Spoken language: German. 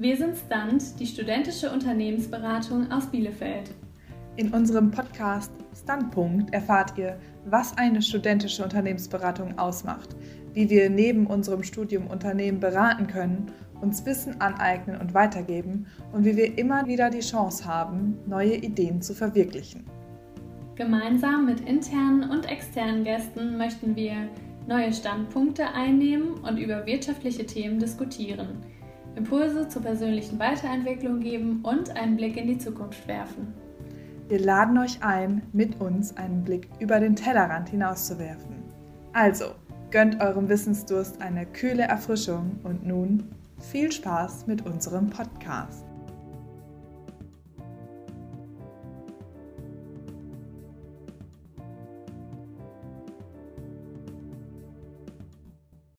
Wir sind Stunt, die studentische Unternehmensberatung aus Bielefeld. In unserem Podcast Standpunkt erfahrt ihr, was eine studentische Unternehmensberatung ausmacht, wie wir neben unserem Studium Unternehmen beraten können, uns Wissen aneignen und weitergeben und wie wir immer wieder die Chance haben, neue Ideen zu verwirklichen. Gemeinsam mit internen und externen Gästen möchten wir neue Standpunkte einnehmen und über wirtschaftliche Themen diskutieren, Impulse zur persönlichen Weiterentwicklung geben und einen Blick in die Zukunft werfen. Wir laden euch ein, mit uns einen Blick über den Tellerrand hinauszuwerfen. Also, gönnt eurem Wissensdurst eine kühle Erfrischung und nun viel Spaß mit unserem Podcast.